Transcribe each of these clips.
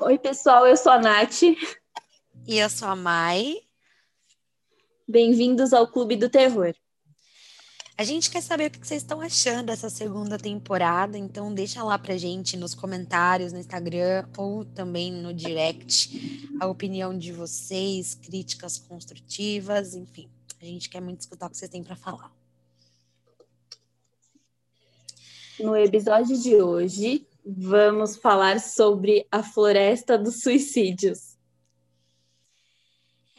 Oi, pessoal, eu sou a Nath. E eu sou a Mai. Bem-vindos ao Clube do Terror. A gente quer saber o que vocês estão achando dessa segunda temporada, então deixa lá pra gente nos comentários no Instagram ou também no direct a opinião de vocês, críticas construtivas, enfim. A gente quer muito escutar o que vocês têm para falar. No episódio de hoje, vamos falar sobre a Floresta dos Suicídios.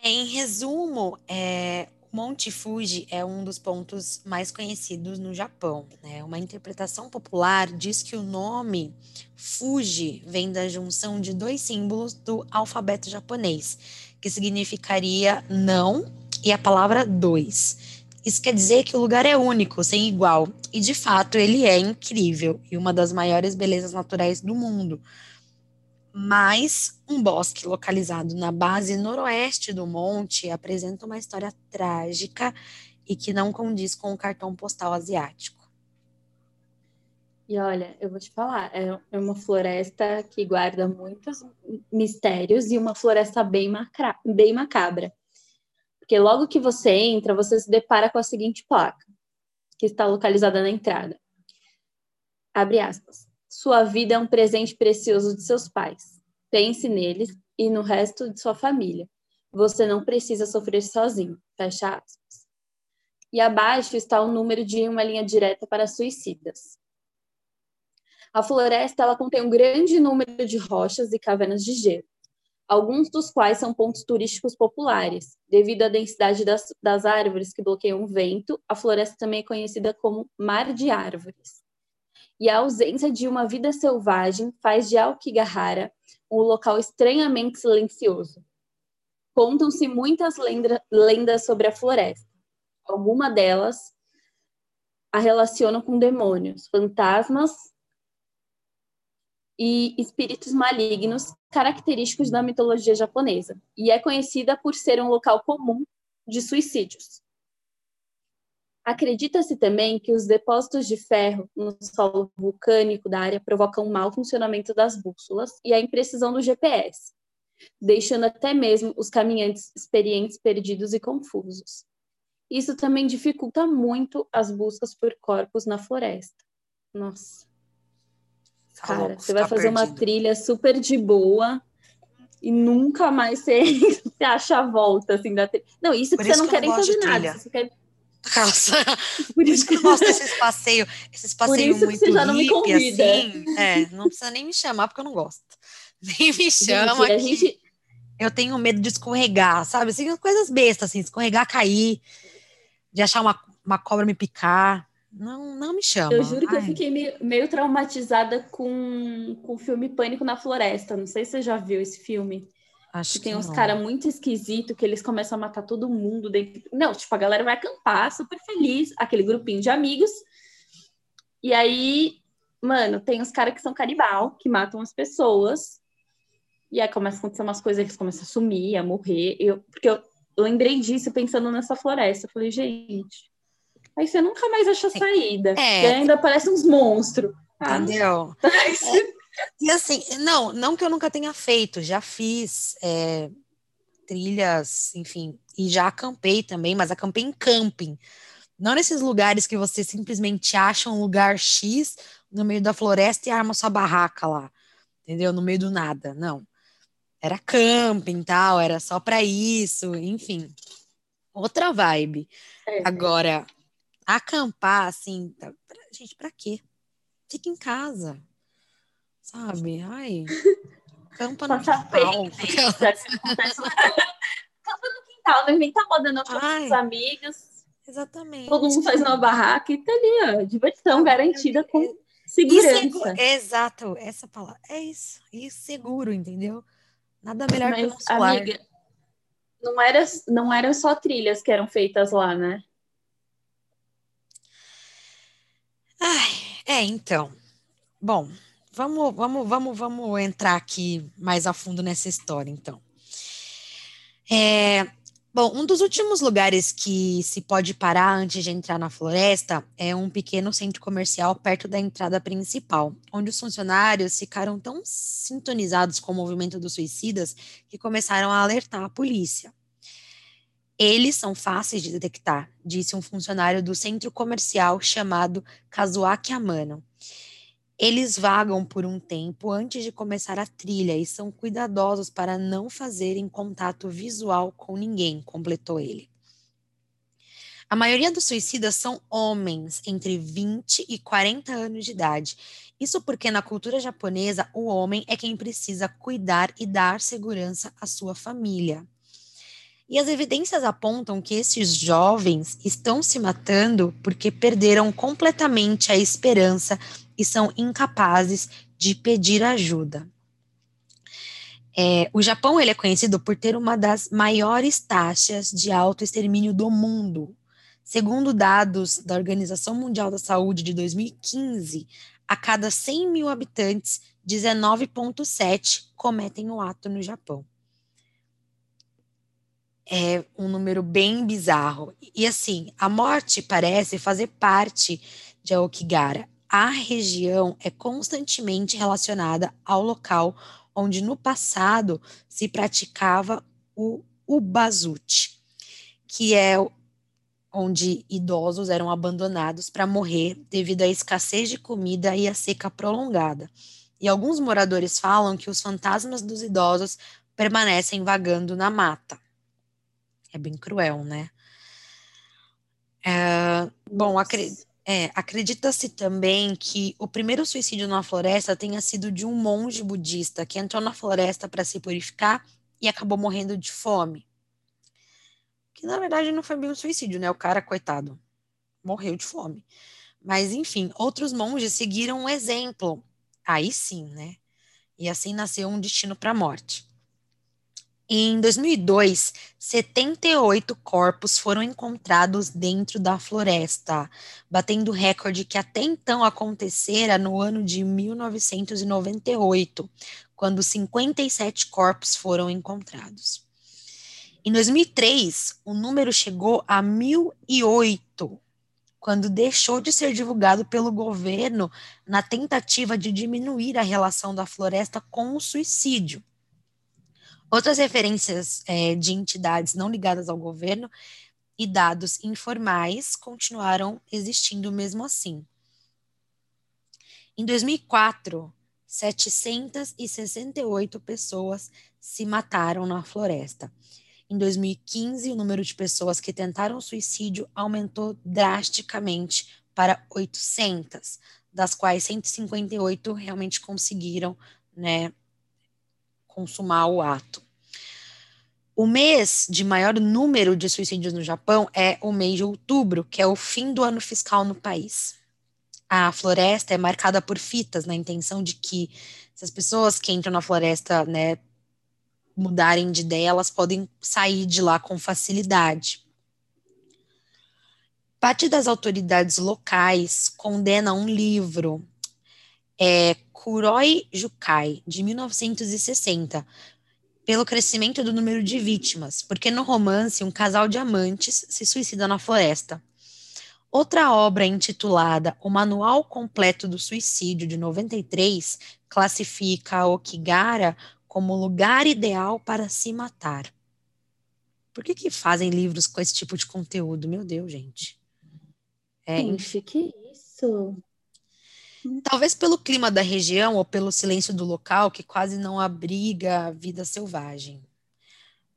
Em resumo, é, Monte Fuji é um dos pontos mais conhecidos no Japão. Né? Uma interpretação popular diz que o nome Fuji vem da junção de dois símbolos do alfabeto japonês, que significaria não e a palavra dois. Isso quer dizer que o lugar é único, sem igual, e de fato ele é incrível e uma das maiores belezas naturais do mundo mas um bosque localizado na base noroeste do monte apresenta uma história trágica e que não condiz com o cartão postal asiático. E olha, eu vou te falar, é, é uma floresta que guarda muitos mistérios e uma floresta bem, macra, bem macabra. Porque logo que você entra, você se depara com a seguinte placa, que está localizada na entrada. Abre aspas. Sua vida é um presente precioso de seus pais. Pense neles e no resto de sua família. Você não precisa sofrer sozinho. Fecha aspas. E abaixo está o número de uma linha direta para suicidas. A floresta ela contém um grande número de rochas e cavernas de gelo, alguns dos quais são pontos turísticos populares. Devido à densidade das, das árvores que bloqueiam o vento, a floresta também é conhecida como Mar de Árvores e a ausência de uma vida selvagem faz de Aokigahara um local estranhamente silencioso. Contam-se muitas lenda, lendas sobre a floresta. Alguma delas a relacionam com demônios, fantasmas e espíritos malignos característicos da mitologia japonesa, e é conhecida por ser um local comum de suicídios. Acredita-se também que os depósitos de ferro no solo vulcânico da área provocam um mau funcionamento das bússolas e a imprecisão do GPS, deixando até mesmo os caminhantes experientes perdidos e confusos. Isso também dificulta muito as buscas por corpos na floresta. Nossa. Cara, você vai fazer perdido. uma trilha super de boa e nunca mais você, você acha a volta assim da trilha. Não, isso você não quer nem fazer nada. Você quer Calça. Por isso que eu gosto desses passeios, esses passeios muito você já não me convida. assim. É, não precisa nem me chamar porque eu não gosto. Nem me chama. Gente, gente... Eu tenho medo de escorregar, sabe? Assim, coisas bestas, assim, escorregar, cair, de achar uma, uma cobra me picar. Não, não me chama. Eu juro que Ai. eu fiquei meio, meio, traumatizada com, com o filme Pânico na Floresta. Não sei se você já viu esse filme. Acho que, que tem uns caras muito esquisitos que eles começam a matar todo mundo dentro. Não, tipo, a galera vai acampar super feliz, aquele grupinho de amigos. E aí, mano, tem os caras que são canibal, que matam as pessoas. E aí começa a acontecer umas coisas, eles começam a sumir, a morrer. Eu, porque eu lembrei disso pensando nessa floresta. Eu falei, gente, aí você nunca mais acha saída. É. E ainda parece uns monstros. Entendeu? Ah, é. E assim, não, não que eu nunca tenha feito, já fiz é, trilhas, enfim, e já acampei também, mas acampei em camping. Não nesses lugares que você simplesmente acha um lugar X no meio da floresta e arma sua barraca lá, entendeu? No meio do nada, não. Era camping tal, era só para isso, enfim. Outra vibe. É. Agora, acampar, assim, tá, gente, para quê? Fica em casa, Sabe? Ai. Campa no quintal. Campa no quintal, não inventa moda não com os amigos. Exatamente. Todo mundo faz uma barraca e tá ali, ó, diversão garantida com segurança. Exato, essa palavra. É isso. E seguro, entendeu? Nada melhor Mas, que o nosso amiga, Não era, não eram só trilhas que eram feitas lá, né? Ai, é, então. Bom, Vamos, vamos, vamos, vamos entrar aqui mais a fundo nessa história, então. É, Bom, um dos últimos lugares que se pode parar antes de entrar na floresta é um pequeno centro comercial perto da entrada principal, onde os funcionários ficaram tão sintonizados com o movimento dos suicidas que começaram a alertar a polícia. Eles são fáceis de detectar, disse um funcionário do centro comercial chamado Kazuaki Amano. Eles vagam por um tempo antes de começar a trilha e são cuidadosos para não fazerem contato visual com ninguém, completou ele. A maioria dos suicidas são homens entre 20 e 40 anos de idade. Isso porque na cultura japonesa o homem é quem precisa cuidar e dar segurança à sua família. E as evidências apontam que esses jovens estão se matando porque perderam completamente a esperança e são incapazes de pedir ajuda. É, o Japão ele é conhecido por ter uma das maiores taxas de autoextermínio do mundo. Segundo dados da Organização Mundial da Saúde de 2015, a cada 100 mil habitantes, 19,7 cometem o ato no Japão. É um número bem bizarro. E assim, a morte parece fazer parte de Aokigara a região é constantemente relacionada ao local onde no passado se praticava o ubazute, que é onde idosos eram abandonados para morrer devido à escassez de comida e à seca prolongada. E alguns moradores falam que os fantasmas dos idosos permanecem vagando na mata. É bem cruel, né? É, bom, acredito. É, acredita-se também que o primeiro suicídio na floresta tenha sido de um monge budista que entrou na floresta para se purificar e acabou morrendo de fome. Que na verdade não foi bem um suicídio, né? O cara, coitado, morreu de fome. Mas enfim, outros monges seguiram um exemplo. Aí sim, né? E assim nasceu um destino para a morte. Em 2002, 78 corpos foram encontrados dentro da floresta, batendo o recorde que até então acontecera no ano de 1998, quando 57 corpos foram encontrados. Em 2003, o número chegou a 1008, quando deixou de ser divulgado pelo governo na tentativa de diminuir a relação da floresta com o suicídio. Outras referências é, de entidades não ligadas ao governo e dados informais continuaram existindo mesmo assim. Em 2004, 768 pessoas se mataram na floresta. Em 2015, o número de pessoas que tentaram suicídio aumentou drasticamente para 800, das quais 158 realmente conseguiram, né, consumar o ato. O mês de maior número de suicídios no Japão é o mês de outubro, que é o fim do ano fiscal no país. A floresta é marcada por fitas, na intenção de que se as pessoas que entram na floresta, né, mudarem de ideia, elas podem sair de lá com facilidade. Parte das autoridades locais condena um livro, é, Kuroi Jukai, de 1960, pelo crescimento do número de vítimas, porque no romance um casal de amantes se suicida na floresta. Outra obra intitulada O Manual Completo do Suicídio, de 93, classifica Okigara como lugar ideal para se matar. Por que, que fazem livros com esse tipo de conteúdo? Meu Deus, gente. É, Gente, que isso? Talvez pelo clima da região ou pelo silêncio do local, que quase não abriga a vida selvagem.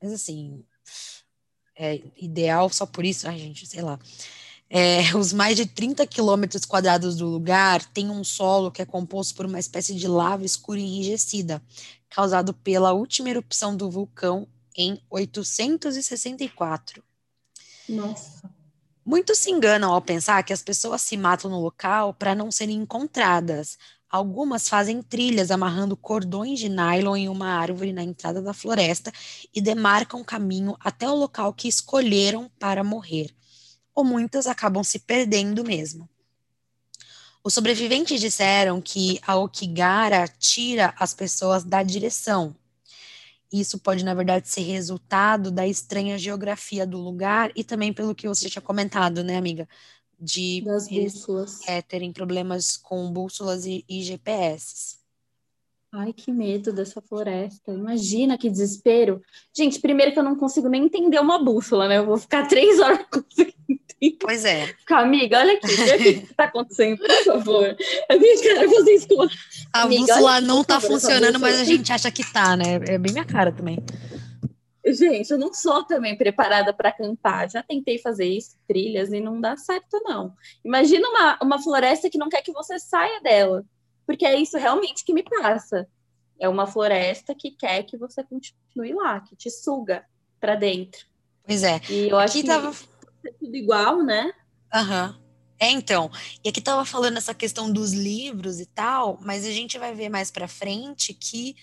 Mas assim, é ideal só por isso, ai gente, sei lá. É, os mais de 30 quilômetros quadrados do lugar têm um solo que é composto por uma espécie de lava escura enrijecida, causado pela última erupção do vulcão em 864. Nossa. Muitos se enganam ao pensar que as pessoas se matam no local para não serem encontradas. Algumas fazem trilhas amarrando cordões de nylon em uma árvore na entrada da floresta e demarcam caminho até o local que escolheram para morrer. Ou muitas acabam se perdendo mesmo. Os sobreviventes disseram que a Okigara tira as pessoas da direção. Isso pode, na verdade, ser resultado da estranha geografia do lugar e também pelo que você tinha comentado, né, amiga? De das bússolas. É, terem problemas com bússolas e, e GPS. Ai, que medo dessa floresta. Imagina que desespero. Gente, primeiro que eu não consigo nem entender uma bússola, né? Eu vou ficar três horas conseguindo. Pois é. Ficar, amiga, olha aqui, o que está acontecendo, por favor. A minha cara fazer isso com A amiga, bússola não está funcionando, mas a gente acha que tá, né? É bem minha cara também. Gente, eu não sou também preparada para acampar. Já tentei fazer isso, trilhas, e não dá certo, não. Imagina uma, uma floresta que não quer que você saia dela porque é isso realmente que me passa. É uma floresta que quer que você continue lá, que te suga para dentro. Pois é. E eu acho que tava... é tudo igual, né? Aham. Uhum. É, então. E aqui tava falando essa questão dos livros e tal, mas a gente vai ver mais para frente que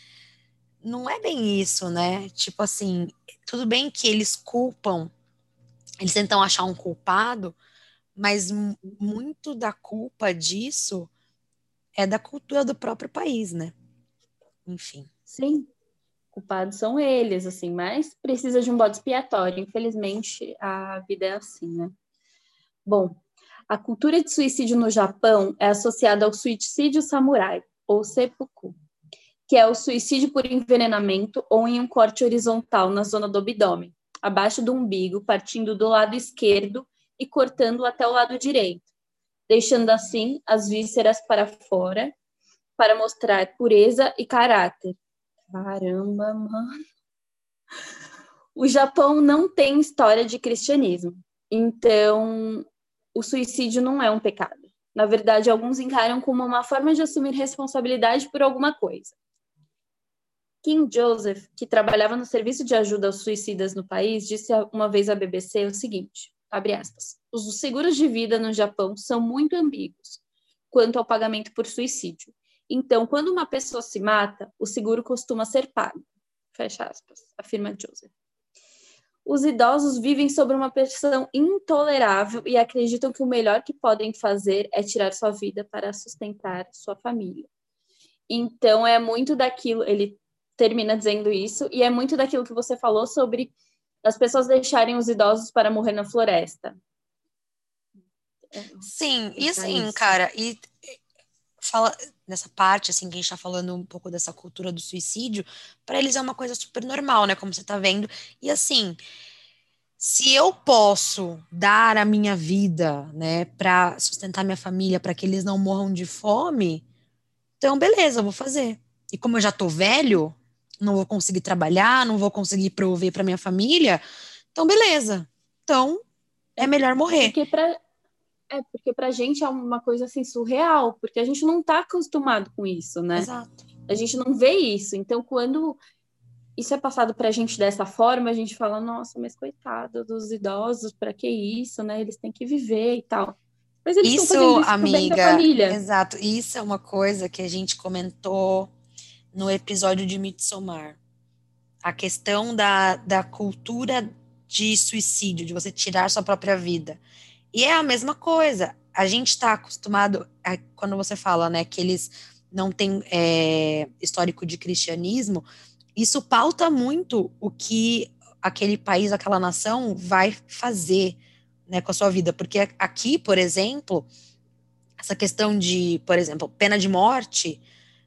não é bem isso, né? Tipo assim, tudo bem que eles culpam, eles tentam achar um culpado, mas muito da culpa disso é da cultura do próprio país, né? Enfim. Sim, culpados são eles, assim, mas precisa de um bode expiatório. Infelizmente, a vida é assim, né? Bom, a cultura de suicídio no Japão é associada ao suicídio samurai, ou seppuku, que é o suicídio por envenenamento ou em um corte horizontal na zona do abdômen, abaixo do umbigo, partindo do lado esquerdo e cortando até o lado direito deixando assim as vísceras para fora para mostrar pureza e caráter. Caramba, mano. O Japão não tem história de cristianismo, então o suicídio não é um pecado. Na verdade, alguns encaram como uma forma de assumir responsabilidade por alguma coisa. King Joseph, que trabalhava no serviço de ajuda aos suicidas no país, disse uma vez à BBC o seguinte: os seguros de vida no Japão são muito ambíguos quanto ao pagamento por suicídio. Então, quando uma pessoa se mata, o seguro costuma ser pago. Fecha aspas, afirma Joseph. Os idosos vivem sob uma pressão intolerável e acreditam que o melhor que podem fazer é tirar sua vida para sustentar sua família. Então, é muito daquilo, ele termina dizendo isso, e é muito daquilo que você falou sobre as pessoas deixarem os idosos para morrer na floresta. Sim, e assim, cara, e fala nessa parte, assim, que a gente tá falando um pouco dessa cultura do suicídio, para eles é uma coisa super normal, né? Como você tá vendo. E assim, se eu posso dar a minha vida, né, para sustentar minha família, para que eles não morram de fome, então beleza, eu vou fazer. E como eu já tô velho, não vou conseguir trabalhar, não vou conseguir prover para minha família, então beleza. Então é melhor morrer. Porque pra, é porque pra gente é uma coisa assim surreal, porque a gente não tá acostumado com isso, né? Exato. A gente não vê isso. Então quando isso é passado pra gente dessa forma, a gente fala, nossa, mas coitado dos idosos, para que isso, né? Eles têm que viver e tal. Mas eles isso, isso amiga, exato. Isso é uma coisa que a gente comentou no episódio de Midsommar. A questão da, da cultura de suicídio, de você tirar sua própria vida. E é a mesma coisa. A gente está acostumado, a, quando você fala, né, que eles não têm é, histórico de cristianismo, isso pauta muito o que aquele país, aquela nação vai fazer né, com a sua vida. Porque aqui, por exemplo, essa questão de, por exemplo, pena de morte,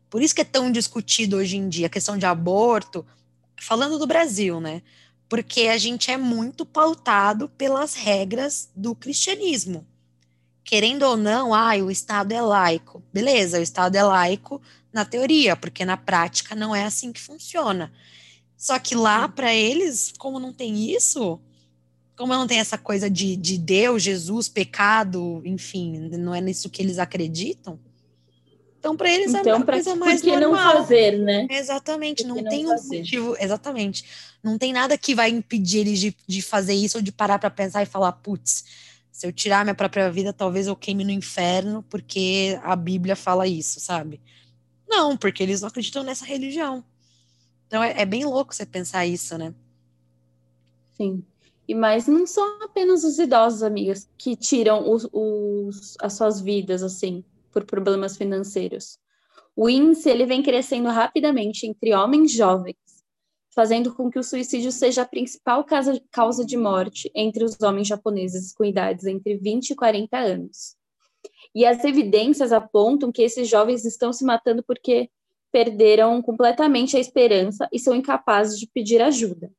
por isso que é tão discutido hoje em dia a questão de aborto, falando do Brasil, né? Porque a gente é muito pautado pelas regras do cristianismo. Querendo ou não, ah, o Estado é laico. Beleza, o Estado é laico na teoria, porque na prática não é assim que funciona. Só que lá, para eles, como não tem isso, como não tem essa coisa de, de Deus, Jesus, pecado, enfim, não é nisso que eles acreditam, então, para eles é então, é a coisa mais por que normal. não fazer, né? Exatamente, não, não, tem um motivo, exatamente. Não tem nada que vai impedir eles de, de fazer isso ou de parar para pensar e falar, putz, se eu tirar minha própria vida, talvez eu queime no inferno, porque a Bíblia fala isso, sabe? Não, porque eles não acreditam nessa religião. Então é, é bem louco você pensar isso, né? Sim. E mas não são apenas os idosos, amigas, que tiram os, os, as suas vidas, assim por problemas financeiros. O índice ele vem crescendo rapidamente entre homens jovens. fazendo com que o suicídio seja a principal causa, causa de morte entre os homens japoneses com idades entre 20 e 40 anos. E as evidências apontam que esses jovens estão se matando porque perderam completamente a esperança e são incapazes de pedir ajuda.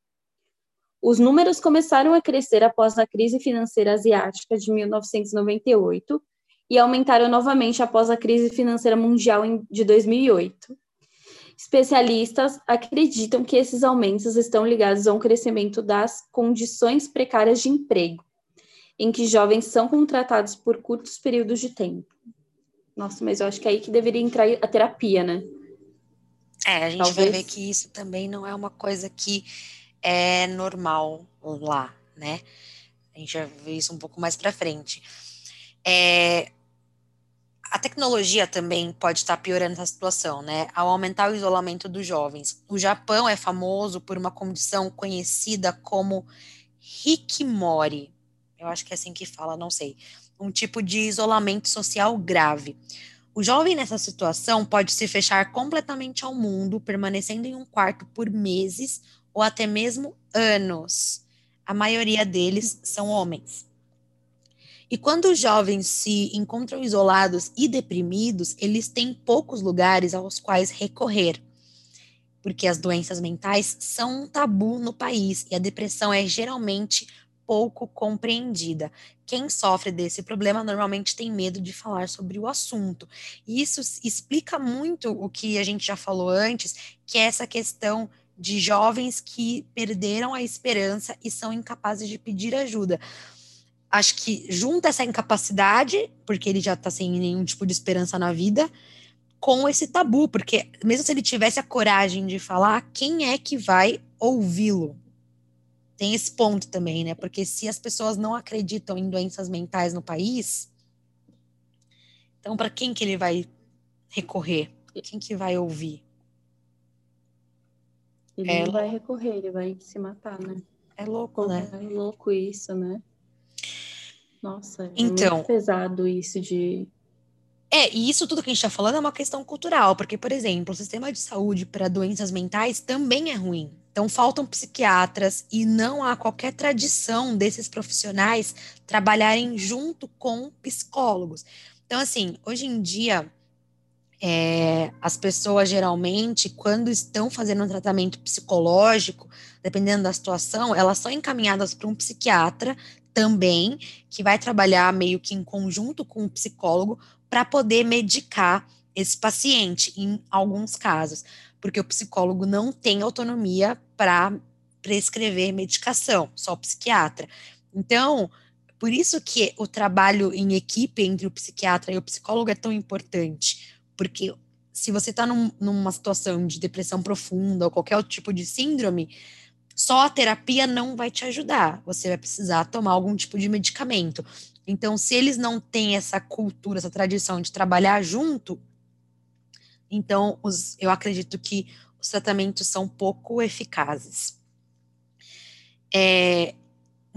Os números começaram a crescer após a crise financeira asiática de 1998 e aumentaram novamente após a crise financeira mundial de 2008. Especialistas acreditam que esses aumentos estão ligados a um crescimento das condições precárias de emprego, em que jovens são contratados por curtos períodos de tempo. Nossa, mas eu acho que é aí que deveria entrar a terapia, né? É, a gente Talvez... vai ver que isso também não é uma coisa que é normal lá, né? A gente vai ver isso um pouco mais para frente. É, a tecnologia também pode estar piorando essa situação, né? Ao aumentar o isolamento dos jovens. O Japão é famoso por uma condição conhecida como hikimori. Eu acho que é assim que fala, não sei. Um tipo de isolamento social grave. O jovem nessa situação pode se fechar completamente ao mundo, permanecendo em um quarto por meses ou até mesmo anos. A maioria deles são homens. E quando os jovens se encontram isolados e deprimidos, eles têm poucos lugares aos quais recorrer, porque as doenças mentais são um tabu no país e a depressão é geralmente pouco compreendida. Quem sofre desse problema normalmente tem medo de falar sobre o assunto. E isso explica muito o que a gente já falou antes, que é essa questão de jovens que perderam a esperança e são incapazes de pedir ajuda acho que junta essa incapacidade, porque ele já tá sem nenhum tipo de esperança na vida, com esse tabu, porque mesmo se ele tivesse a coragem de falar, quem é que vai ouvi-lo? Tem esse ponto também, né? Porque se as pessoas não acreditam em doenças mentais no país, então para quem que ele vai recorrer? Quem que vai ouvir? Ele é, não vai recorrer, ele vai se matar, né? É louco, né? É louco isso, né? Nossa, é então, muito pesado isso de. É, e isso tudo que a gente está falando é uma questão cultural, porque, por exemplo, o sistema de saúde para doenças mentais também é ruim. Então, faltam psiquiatras e não há qualquer tradição desses profissionais trabalharem junto com psicólogos. Então, assim, hoje em dia, é, as pessoas geralmente, quando estão fazendo um tratamento psicológico, dependendo da situação, elas são encaminhadas para um psiquiatra também, que vai trabalhar meio que em conjunto com o psicólogo para poder medicar esse paciente, em alguns casos, porque o psicólogo não tem autonomia para prescrever medicação, só o psiquiatra. Então, por isso que o trabalho em equipe entre o psiquiatra e o psicólogo é tão importante, porque se você está num, numa situação de depressão profunda ou qualquer outro tipo de síndrome, só a terapia não vai te ajudar. Você vai precisar tomar algum tipo de medicamento. Então, se eles não têm essa cultura, essa tradição de trabalhar junto, então os, eu acredito que os tratamentos são pouco eficazes. É,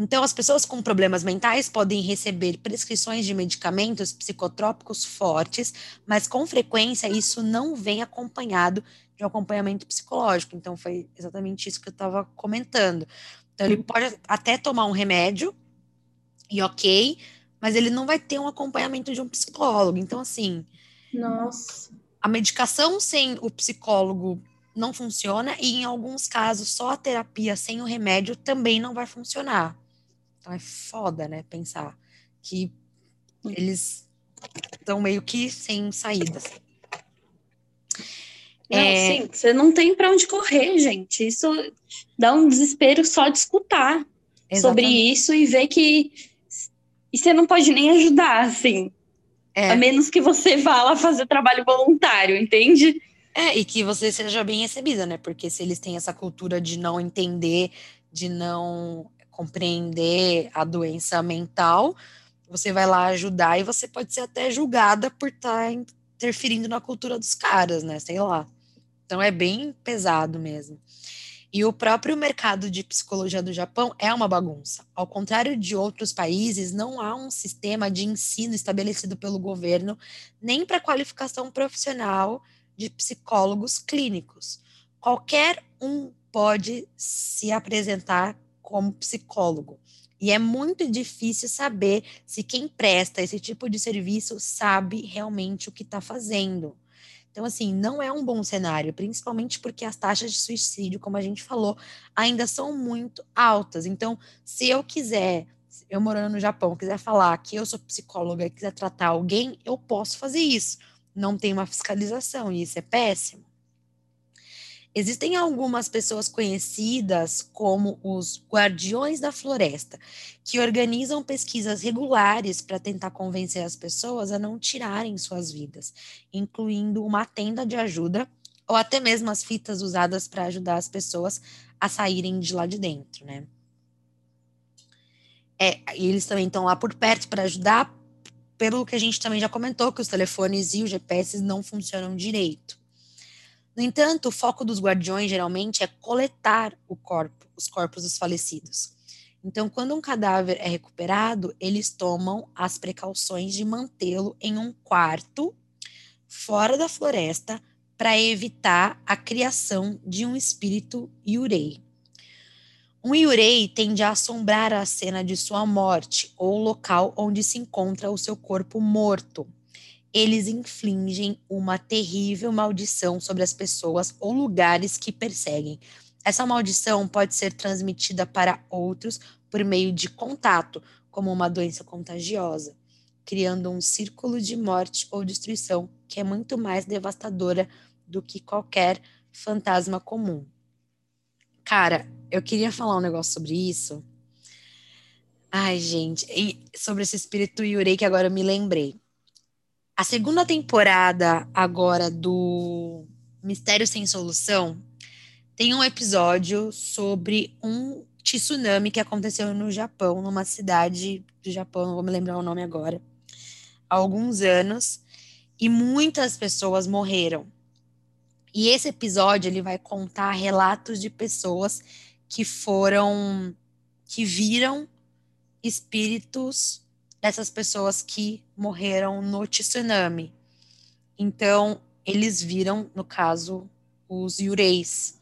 então, as pessoas com problemas mentais podem receber prescrições de medicamentos psicotrópicos fortes, mas com frequência isso não vem acompanhado de um acompanhamento psicológico. Então, foi exatamente isso que eu estava comentando. Então, ele pode até tomar um remédio, e ok, mas ele não vai ter um acompanhamento de um psicólogo. Então, assim. Nossa. A medicação sem o psicólogo não funciona, e em alguns casos, só a terapia sem o remédio também não vai funcionar. Então, é foda, né? Pensar que eles estão meio que sem saídas. Não, é... Sim, você não tem para onde correr, gente. Isso dá um desespero só de escutar Exatamente. sobre isso e ver que e você não pode nem ajudar, assim. É. A menos que você vá lá fazer trabalho voluntário, entende? É, e que você seja bem recebida, né? Porque se eles têm essa cultura de não entender, de não compreender a doença mental, você vai lá ajudar e você pode ser até julgada por estar tá interferindo na cultura dos caras, né? Sei lá. Então é bem pesado mesmo. E o próprio mercado de psicologia do Japão é uma bagunça. Ao contrário de outros países, não há um sistema de ensino estabelecido pelo governo, nem para qualificação profissional de psicólogos clínicos. Qualquer um pode se apresentar como psicólogo. E é muito difícil saber se quem presta esse tipo de serviço sabe realmente o que está fazendo. Então, assim, não é um bom cenário, principalmente porque as taxas de suicídio, como a gente falou, ainda são muito altas. Então, se eu quiser, eu morando no Japão, quiser falar que eu sou psicóloga e quiser tratar alguém, eu posso fazer isso. Não tem uma fiscalização, e isso é péssimo. Existem algumas pessoas conhecidas como os Guardiões da Floresta, que organizam pesquisas regulares para tentar convencer as pessoas a não tirarem suas vidas, incluindo uma tenda de ajuda ou até mesmo as fitas usadas para ajudar as pessoas a saírem de lá de dentro, né? É, e eles também estão lá por perto para ajudar, pelo que a gente também já comentou, que os telefones e os GPS não funcionam direito. No entanto, o foco dos guardiões geralmente é coletar o corpo, os corpos dos falecidos. Então, quando um cadáver é recuperado, eles tomam as precauções de mantê-lo em um quarto fora da floresta para evitar a criação de um espírito yurei. Um yurei tende a assombrar a cena de sua morte ou o local onde se encontra o seu corpo morto eles infligem uma terrível maldição sobre as pessoas ou lugares que perseguem. Essa maldição pode ser transmitida para outros por meio de contato, como uma doença contagiosa, criando um círculo de morte ou destruição que é muito mais devastadora do que qualquer fantasma comum. Cara, eu queria falar um negócio sobre isso. Ai, gente, sobre esse espírito Yurei que agora eu me lembrei. A segunda temporada agora do Mistério Sem Solução tem um episódio sobre um tsunami que aconteceu no Japão, numa cidade do Japão, não vou me lembrar o nome agora, há alguns anos, e muitas pessoas morreram. E esse episódio ele vai contar relatos de pessoas que foram que viram espíritos dessas pessoas que morreram no tsunami. Então, eles viram, no caso, os yureis,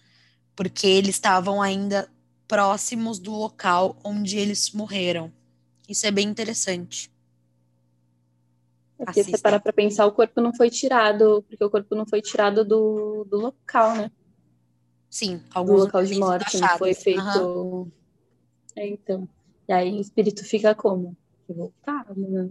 porque eles estavam ainda próximos do local onde eles morreram. Isso é bem interessante. É porque você para para pensar, o corpo não foi tirado, porque o corpo não foi tirado do, do local, né? Sim, alguns do local de morte, não foi feito. Uhum. É, então. E aí o espírito fica como? Voltado, né?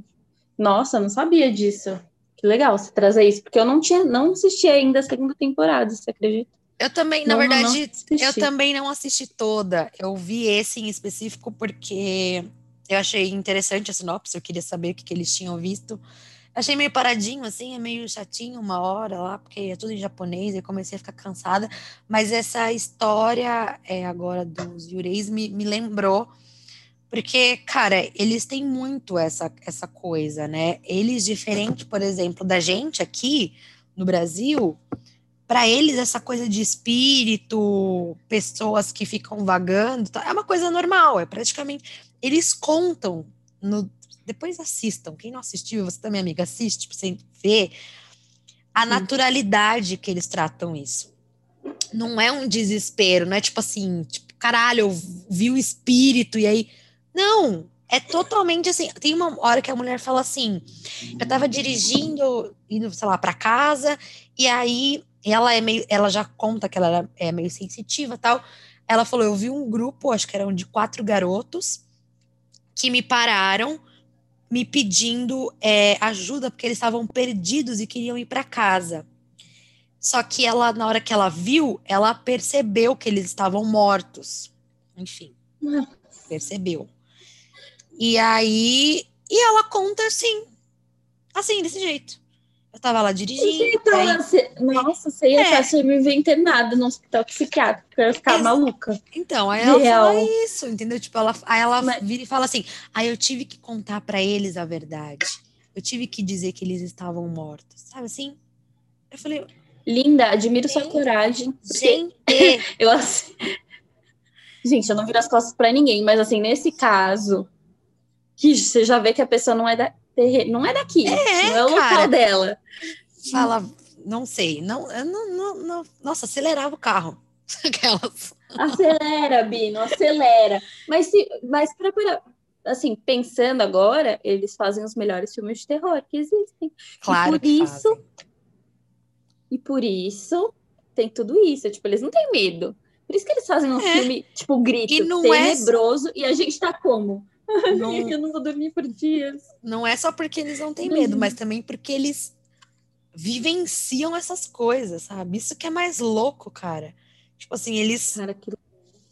Nossa, não sabia disso. Que legal você trazer isso, porque eu não tinha, não assisti ainda a segunda temporada, você acredita? Eu também, na verdade, não, não eu também não assisti toda. Eu vi esse em específico porque eu achei interessante a sinopse, eu queria saber o que, que eles tinham visto. Achei meio paradinho, assim, é meio chatinho uma hora lá, porque é tudo em japonês, e comecei a ficar cansada. Mas essa história é, agora dos Yureis me, me lembrou porque, cara, eles têm muito essa, essa coisa, né? Eles, diferente, por exemplo, da gente aqui no Brasil, para eles essa coisa de espírito, pessoas que ficam vagando, tá, é uma coisa normal, é praticamente. Eles contam no. Depois assistam. Quem não assistiu, você também, amiga, assiste pra você ver a naturalidade que eles tratam isso. Não é um desespero, não é tipo assim, tipo, caralho, eu vi o espírito e aí não, é totalmente assim. Tem uma hora que a mulher fala assim: eu tava dirigindo, indo, sei lá, para casa, e aí ela é meio, ela já conta que ela é meio sensitiva tal. Ela falou: eu vi um grupo, acho que eram de quatro garotos, que me pararam me pedindo é, ajuda porque eles estavam perdidos e queriam ir para casa. Só que ela, na hora que ela viu, ela percebeu que eles estavam mortos. Enfim, percebeu. E aí, e ela conta assim, assim, desse jeito. Eu tava lá dirigindo. Então, aí... você, nossa, você ia é. estar me internada no hospital psiquiátrico, eu ia ficar Ex maluca. Então, aí ela Real. fala isso, entendeu? Tipo, ela, aí ela Mas... vira e fala assim: aí eu tive que contar para eles a verdade. Eu tive que dizer que eles estavam mortos, sabe assim? Eu falei. Linda, admiro sua coragem. Gente, eu assim. Gente, eu não viro as costas para ninguém, mas assim, nesse caso, que você já vê que a pessoa não é da não é daqui, é, não é o cara, local dela. Fala, não sei, não, não, não, não, nossa, acelerava o carro. Aquelas. acelera, Bino, acelera. Mas, se, mas pra, pra, assim, pensando agora, eles fazem os melhores filmes de terror que existem. Claro e por isso, fazem. E por isso tem tudo isso. Tipo, eles não têm medo. Por isso que eles fazem um é. filme, tipo, grito, e é tenebroso, é... e a gente tá como? Não... eu não vou dormir por dias. Não é só porque eles não têm medo, mas também porque eles vivenciam essas coisas, sabe? Isso que é mais louco, cara. Tipo assim, eles. Cara, que...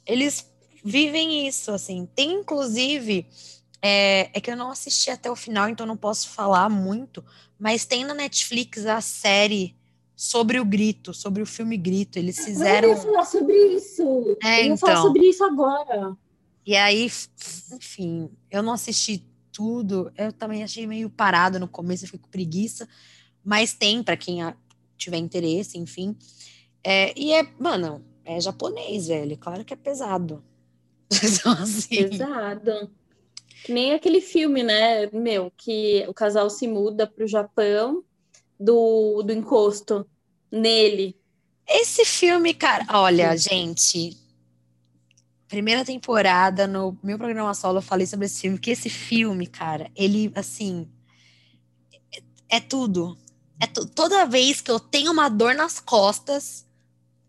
Eles vivem isso, assim. Tem, inclusive. É, é que eu não assisti até o final, então não posso falar muito. Mas tem na Netflix a série sobre o grito, sobre o filme Grito. Eles fizeram. Eu ia falar sobre isso. É, eu então. falar sobre isso agora. E aí, enfim, eu não assisti tudo. Eu também achei meio parado no começo, eu fiquei com preguiça. Mas tem para quem tiver interesse, enfim. É, e é, mano, é japonês, velho. Claro que é pesado. então, assim... Pesado. Nem aquele filme, né, meu, que o casal se muda para o Japão do, do encosto nele. Esse filme, cara, olha, gente, primeira temporada, no meu programa solo, eu falei sobre esse filme, que esse filme, cara, ele, assim, é, é tudo. É toda vez que eu tenho uma dor nas costas,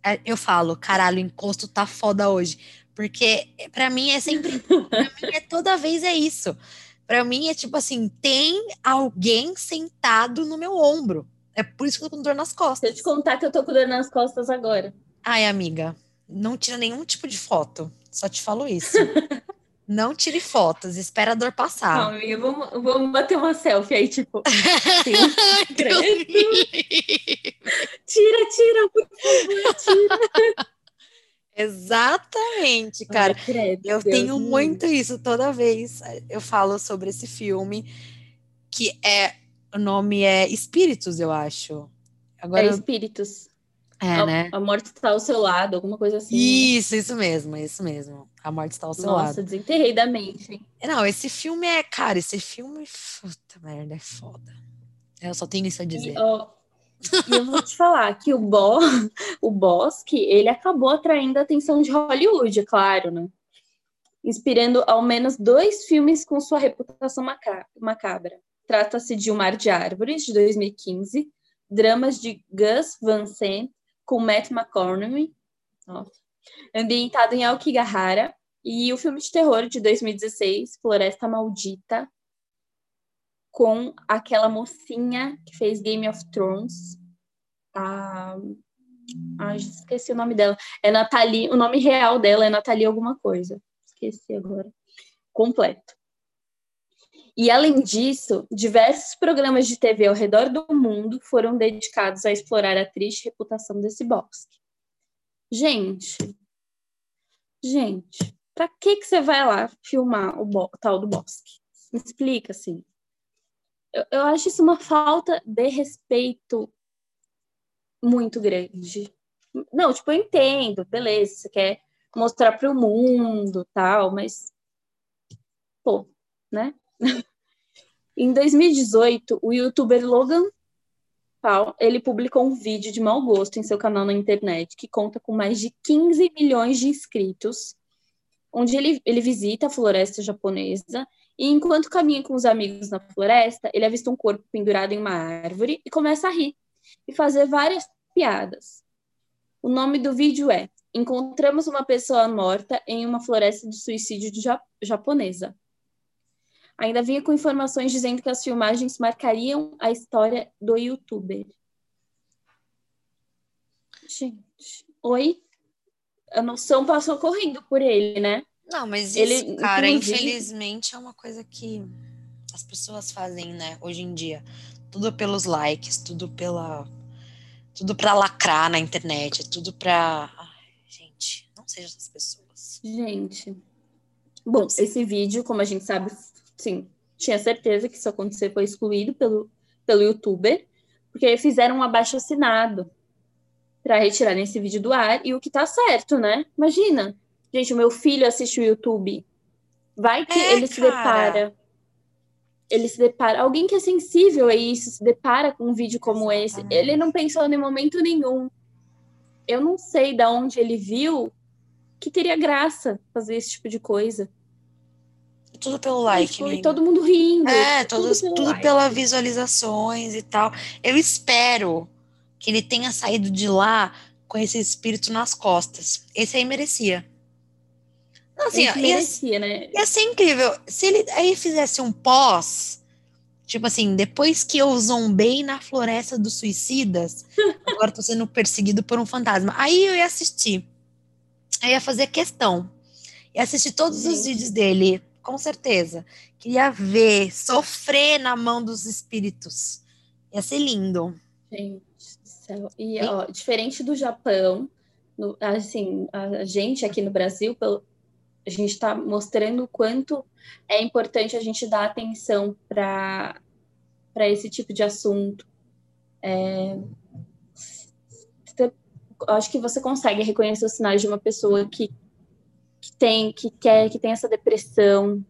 é, eu falo, caralho, o encosto tá foda hoje. Porque para mim é sempre. pra mim é toda vez é isso. Para mim é tipo assim, tem alguém sentado no meu ombro. É por isso que eu tô com dor nas costas. Deixa eu te contar que eu tô com dor nas costas agora. Ai, amiga, não tira nenhum tipo de foto. Só te falo isso. não tire fotos, espera a dor passar. Não, amiga, vamos, vamos bater uma selfie aí, tipo. tira, tira, por favor, tira. Exatamente, cara. Ai, credo, eu Deus tenho Deus. muito isso toda vez. Eu falo sobre esse filme que é o nome é Espíritos, eu acho. Agora, é Espíritos. É, a, né? A morte está ao seu lado, alguma coisa assim. Isso, né? isso mesmo, isso mesmo. A morte está ao seu Nossa, lado. Nossa, desenterrei da mente. Não, esse filme é, cara, esse filme, puta merda, é foda. Eu só tenho isso a dizer. E, ó, e eu vou te falar que o, Bo, o Bosque, ele acabou atraindo a atenção de Hollywood, é claro, né? Inspirando ao menos dois filmes com sua reputação macabra. Trata-se de O Mar de Árvores, de 2015, dramas de Gus Van Sant com Matt McConaughey, ambientado em Aokigahara, e o filme de terror de 2016, Floresta Maldita, com aquela mocinha que fez Game of Thrones. A... Ah, esqueci o nome dela. É Nathalie, o nome real dela é Nathalie alguma coisa. Esqueci agora. Completo. E além disso, diversos programas de TV ao redor do mundo foram dedicados a explorar a triste reputação desse bosque. Gente, gente, para que que você vai lá filmar o, tal do bosque? Me explica assim eu, eu acho isso uma falta de respeito muito grande. Não, tipo, eu entendo, beleza, você quer mostrar para o mundo, tal, mas pô, né? em 2018, o youtuber Logan Paul, ele publicou um vídeo de mau gosto em seu canal na internet que conta com mais de 15 milhões de inscritos, onde ele, ele visita a floresta japonesa e enquanto caminha com os amigos na floresta, ele avista um corpo pendurado em uma árvore e começa a rir e fazer várias piadas. O nome do vídeo é Encontramos uma pessoa morta em uma floresta de suicídio de japonesa. Ainda vinha com informações dizendo que as filmagens marcariam a história do youtuber. Gente, oi? A noção passou correndo por ele, né? Não, mas isso, ele, cara, infelizmente é uma coisa que as pessoas fazem, né, hoje em dia. Tudo pelos likes, tudo pela. Tudo pra lacrar na internet, tudo pra. Ai, gente, não seja essas pessoas. Gente. Bom, esse vídeo, como a gente sabe, sim, tinha certeza que isso acontecer foi excluído pelo, pelo youtuber, porque fizeram um abaixo assinado para retirar esse vídeo do ar, e o que tá certo, né? Imagina, Gente, o meu filho assiste o YouTube. Vai que é, ele cara. se depara. Ele se depara. Alguém que é sensível a isso se depara com um vídeo como esse. Ele não pensou em momento nenhum. Eu não sei de onde ele viu que teria graça fazer esse tipo de coisa. Tudo pelo like, e todo mundo rindo. É, todos, tudo, tudo like. pelas visualizações e tal. Eu espero que ele tenha saído de lá com esse espírito nas costas. Esse aí merecia. Assim, esse merecia, ia, né? Ia ser incrível. Se ele aí fizesse um pós, tipo assim, depois que eu zombei na floresta dos suicidas, agora tô sendo perseguido por um fantasma. Aí eu ia assistir. Aí ia fazer questão. Ia assistir todos Sim. os vídeos dele com certeza. Queria ver, sofrer na mão dos espíritos. Ia ser lindo. Gente do céu. E, ó, diferente do Japão, no, assim, a gente aqui no Brasil, pelo, a gente está mostrando o quanto é importante a gente dar atenção para esse tipo de assunto. É, acho que você consegue reconhecer os sinais de uma pessoa que que tem, que quer, que tem essa depressão,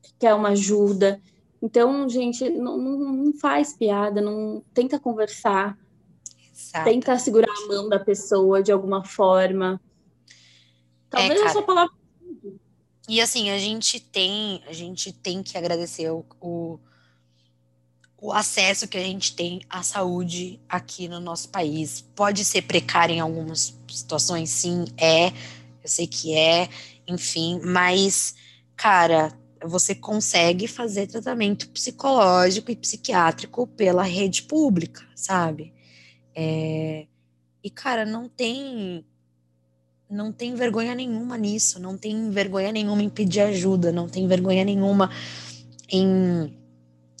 que quer uma ajuda. Então, gente, não, não faz piada, não tenta conversar, Exato. tenta segurar a mão da pessoa de alguma forma. Talvez é, a sua palavra. E assim, a gente tem, a gente tem que agradecer o, o, o acesso que a gente tem à saúde aqui no nosso país. Pode ser precário em algumas situações, sim, é eu sei que é, enfim, mas, cara, você consegue fazer tratamento psicológico e psiquiátrico pela rede pública, sabe? É, e, cara, não tem. Não tem vergonha nenhuma nisso, não tem vergonha nenhuma em pedir ajuda, não tem vergonha nenhuma em,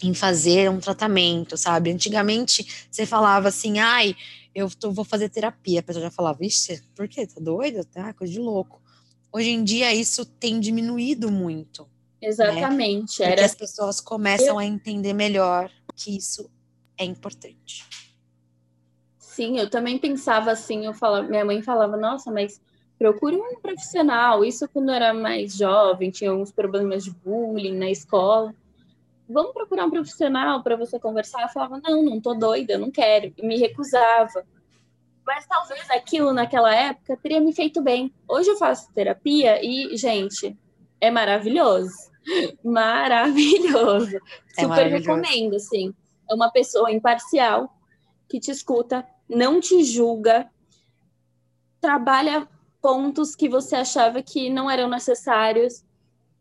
em fazer um tratamento, sabe? Antigamente você falava assim, ai, eu tô, vou fazer terapia. A pessoa já falava, vixe, por quê? Tá doida? Tá, coisa de louco. Hoje em dia isso tem diminuído muito. Né? Exatamente. Né? Era... as pessoas começam eu... a entender melhor que isso é importante. Sim, eu também pensava assim, eu falava, minha mãe falava, nossa, mas procure um profissional. Isso quando eu era mais jovem, tinha uns problemas de bullying na escola. Vamos procurar um profissional para você conversar? Eu falava, não, não tô doida, eu não quero. E me recusava. Mas talvez aquilo naquela época teria me feito bem. Hoje eu faço terapia e, gente, é maravilhoso. Maravilhoso. É Super maravilhoso. recomendo, assim. É uma pessoa imparcial que te escuta, não te julga, trabalha pontos que você achava que não eram necessários.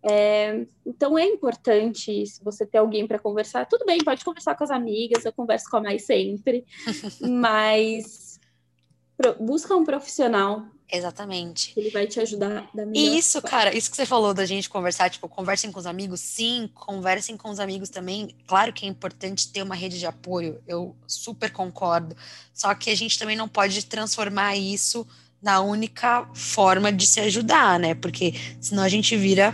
É, então é importante se você ter alguém para conversar. Tudo bem, pode conversar com as amigas, eu converso com a mais sempre, mas busca um profissional. Exatamente. Ele vai te ajudar da melhor E isso, forma. cara, isso que você falou da gente conversar, tipo, conversem com os amigos, sim, conversem com os amigos também. Claro que é importante ter uma rede de apoio, eu super concordo. Só que a gente também não pode transformar isso na única forma de se ajudar, né? Porque senão a gente vira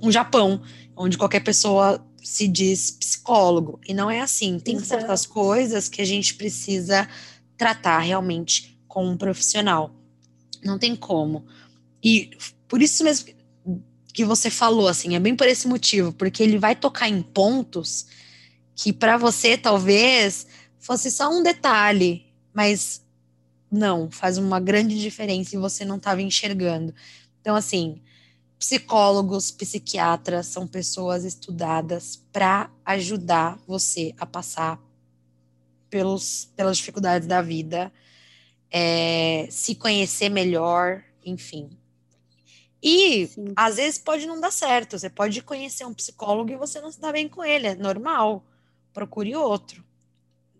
um Japão, onde qualquer pessoa se diz psicólogo. E não é assim. Tem certas coisas que a gente precisa tratar realmente com um profissional. Não tem como. E por isso mesmo que você falou, assim, é bem por esse motivo, porque ele vai tocar em pontos que para você talvez fosse só um detalhe, mas não, faz uma grande diferença e você não estava enxergando. Então, assim, psicólogos, psiquiatras são pessoas estudadas para ajudar você a passar pelos, pelas dificuldades da vida é, se conhecer melhor, enfim. E Sim. às vezes pode não dar certo. Você pode conhecer um psicólogo e você não se dá bem com ele, é normal. Procure outro,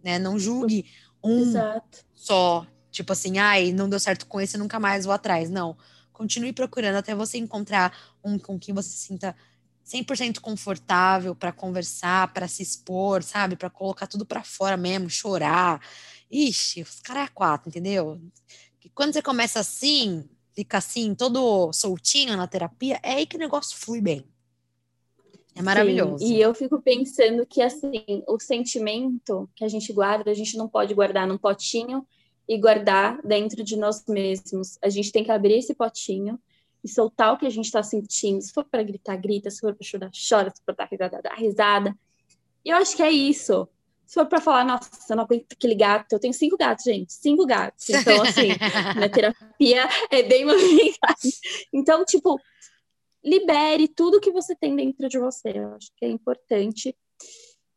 né? Não julgue um Exato. só, tipo assim, ai, não deu certo com esse, nunca mais vou atrás. Não. Continue procurando até você encontrar um com quem você se sinta 100% confortável para conversar, para se expor, sabe? Para colocar tudo para fora mesmo, chorar. Ixi, os caras é quatro, entendeu? Que quando você começa assim, fica assim, todo soltinho na terapia, é aí que o negócio flui bem. É maravilhoso. Sim, e eu fico pensando que, assim, o sentimento que a gente guarda, a gente não pode guardar num potinho e guardar dentro de nós mesmos. A gente tem que abrir esse potinho e soltar o que a gente está sentindo. Se for para gritar, grita. Se for para chorar, chora. Se for para dar risada, dá risada. E eu acho que é isso Se for para falar, nossa, eu não aguento aquele gato, eu tenho cinco gatos, gente, cinco gatos. Então, assim, minha terapia é bem movimentada. Então, tipo, libere tudo que você tem dentro de você. Eu acho que é importante.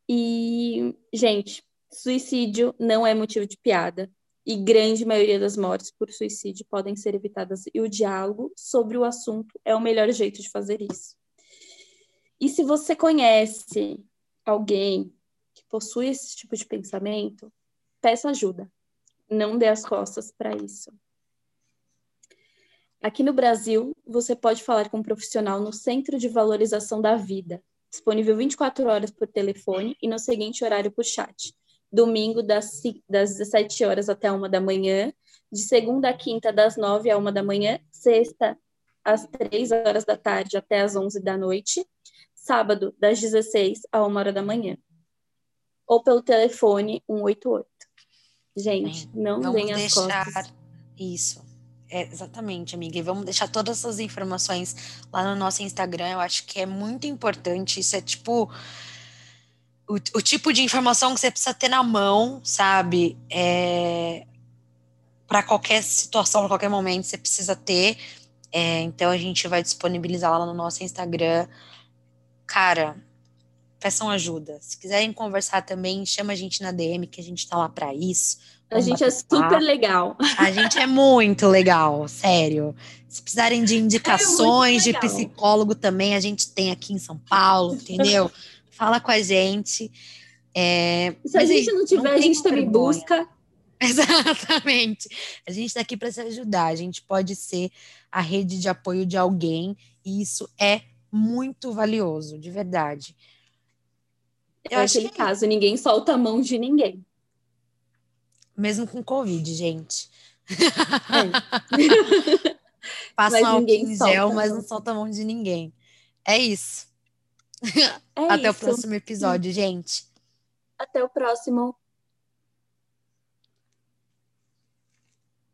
E, gente, suicídio não é motivo de piada. E grande maioria das mortes por suicídio podem ser evitadas. E o diálogo sobre o assunto é o melhor jeito de fazer isso. E se você conhece alguém possui esse tipo de pensamento, peça ajuda. Não dê as costas para isso. Aqui no Brasil, você pode falar com um profissional no Centro de Valorização da Vida, disponível 24 horas por telefone e no seguinte horário por chat. Domingo, das, das 17 horas até 1 da manhã, de segunda a quinta, das 9 a 1 da manhã, sexta, às 3 horas da tarde até às 11 da noite, sábado, das 16 a 1 hora da manhã ou pelo telefone 188. Gente, não vamos venha as costas. Isso. É, exatamente, amiga. E vamos deixar todas essas informações lá no nosso Instagram. Eu acho que é muito importante. Isso é tipo o, o tipo de informação que você precisa ter na mão, sabe? É, para qualquer situação, qualquer momento, você precisa ter. É, então a gente vai disponibilizar lá no nosso Instagram. Cara, peçam ajuda. Se quiserem conversar também, chama a gente na DM, que a gente tá lá para isso. A gente é super legal. A gente é muito legal, sério. Se precisarem de indicações é de psicólogo também, a gente tem aqui em São Paulo, entendeu? Fala com a gente. É, se a gente não tiver, não a gente também busca. Exatamente. A gente está aqui para se ajudar. A gente pode ser a rede de apoio de alguém, e isso é muito valioso, de verdade. Eu é aquele que... caso, ninguém solta a mão de ninguém. Mesmo com Covid, gente. É. Passa um álcool em gel, mas não solta a mão de ninguém. É isso. É Até isso. o próximo episódio, gente. Até o próximo.